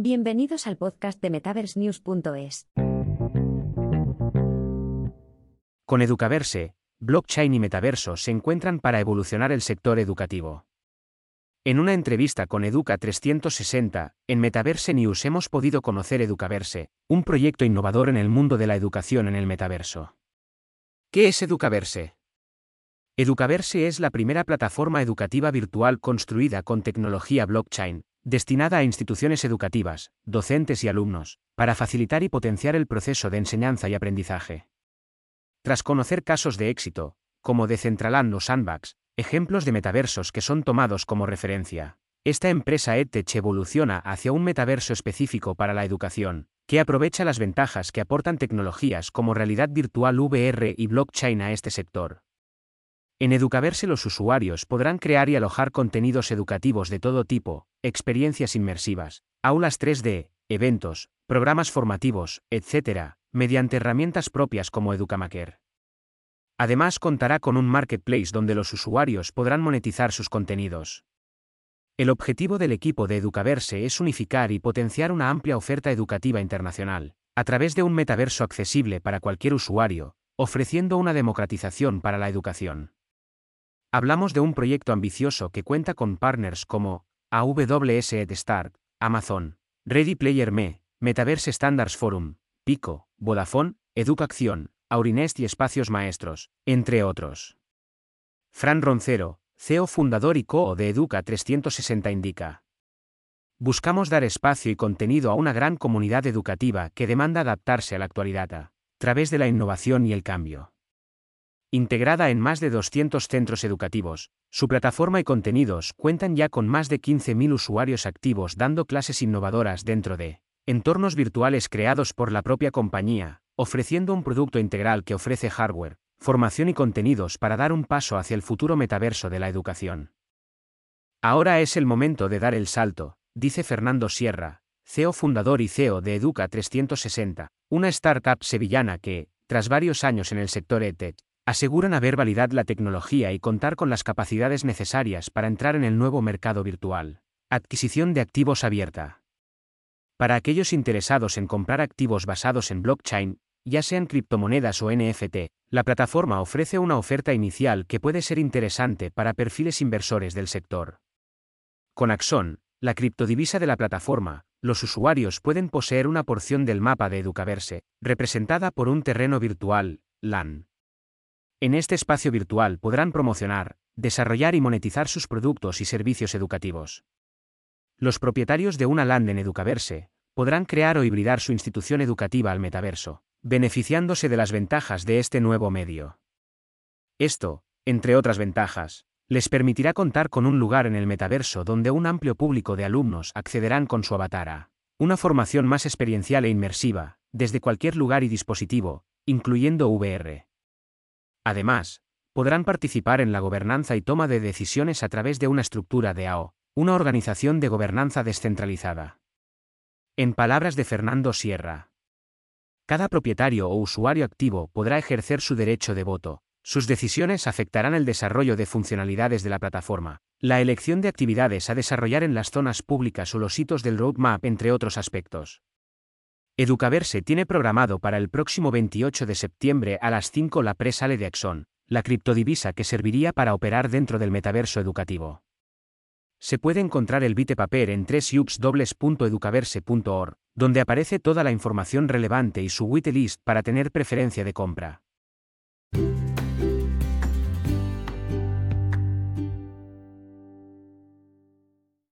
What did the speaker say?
Bienvenidos al podcast de MetaverseNews.es. Con Educaverse, blockchain y metaverso se encuentran para evolucionar el sector educativo. En una entrevista con Educa 360, en Metaverse News hemos podido conocer Educaverse, un proyecto innovador en el mundo de la educación en el metaverso. ¿Qué es Educaverse? Educaverse es la primera plataforma educativa virtual construida con tecnología blockchain, destinada a instituciones educativas, docentes y alumnos, para facilitar y potenciar el proceso de enseñanza y aprendizaje. Tras conocer casos de éxito, como Decentraland o Sandbox, ejemplos de metaversos que son tomados como referencia. Esta empresa EdTech evoluciona hacia un metaverso específico para la educación, que aprovecha las ventajas que aportan tecnologías como realidad virtual VR y blockchain a este sector. En Educaverse los usuarios podrán crear y alojar contenidos educativos de todo tipo, experiencias inmersivas, aulas 3D, eventos, programas formativos, etc., mediante herramientas propias como Educamaker. Además contará con un marketplace donde los usuarios podrán monetizar sus contenidos. El objetivo del equipo de Educaverse es unificar y potenciar una amplia oferta educativa internacional, a través de un metaverso accesible para cualquier usuario, ofreciendo una democratización para la educación. Hablamos de un proyecto ambicioso que cuenta con partners como AWS EdStart, Amazon, Ready Player Me, Metaverse Standards Forum, Pico, Vodafone, Educación, Aurinest y Espacios Maestros, entre otros. Fran Roncero, CEO fundador y CEO de Educa 360 indica. Buscamos dar espacio y contenido a una gran comunidad educativa que demanda adaptarse a la actualidad a través de la innovación y el cambio. Integrada en más de 200 centros educativos, su plataforma y contenidos cuentan ya con más de 15.000 usuarios activos dando clases innovadoras dentro de entornos virtuales creados por la propia compañía, ofreciendo un producto integral que ofrece hardware, formación y contenidos para dar un paso hacia el futuro metaverso de la educación. Ahora es el momento de dar el salto, dice Fernando Sierra, CEO fundador y CEO de Educa 360, una startup sevillana que, tras varios años en el sector EdTech, aseguran haber validado la tecnología y contar con las capacidades necesarias para entrar en el nuevo mercado virtual. Adquisición de activos abierta. Para aquellos interesados en comprar activos basados en blockchain, ya sean criptomonedas o NFT, la plataforma ofrece una oferta inicial que puede ser interesante para perfiles inversores del sector. Con Axon, la criptodivisa de la plataforma, los usuarios pueden poseer una porción del mapa de Educaverse, representada por un terreno virtual, LAN. En este espacio virtual podrán promocionar, desarrollar y monetizar sus productos y servicios educativos. Los propietarios de una LAN en Educaverse podrán crear o hibridar su institución educativa al metaverso beneficiándose de las ventajas de este nuevo medio. Esto, entre otras ventajas, les permitirá contar con un lugar en el metaverso donde un amplio público de alumnos accederán con su avatar a una formación más experiencial e inmersiva, desde cualquier lugar y dispositivo, incluyendo VR. Además, podrán participar en la gobernanza y toma de decisiones a través de una estructura de AO, una organización de gobernanza descentralizada. En palabras de Fernando Sierra, cada propietario o usuario activo podrá ejercer su derecho de voto. Sus decisiones afectarán el desarrollo de funcionalidades de la plataforma, la elección de actividades a desarrollar en las zonas públicas o los hitos del roadmap, entre otros aspectos. Educaverse tiene programado para el próximo 28 de septiembre a las 5 la presale de Axon, la criptodivisa que serviría para operar dentro del metaverso educativo. Se puede encontrar el bitepaper en www.educaverse.org, donde aparece toda la información relevante y su whitelist para tener preferencia de compra.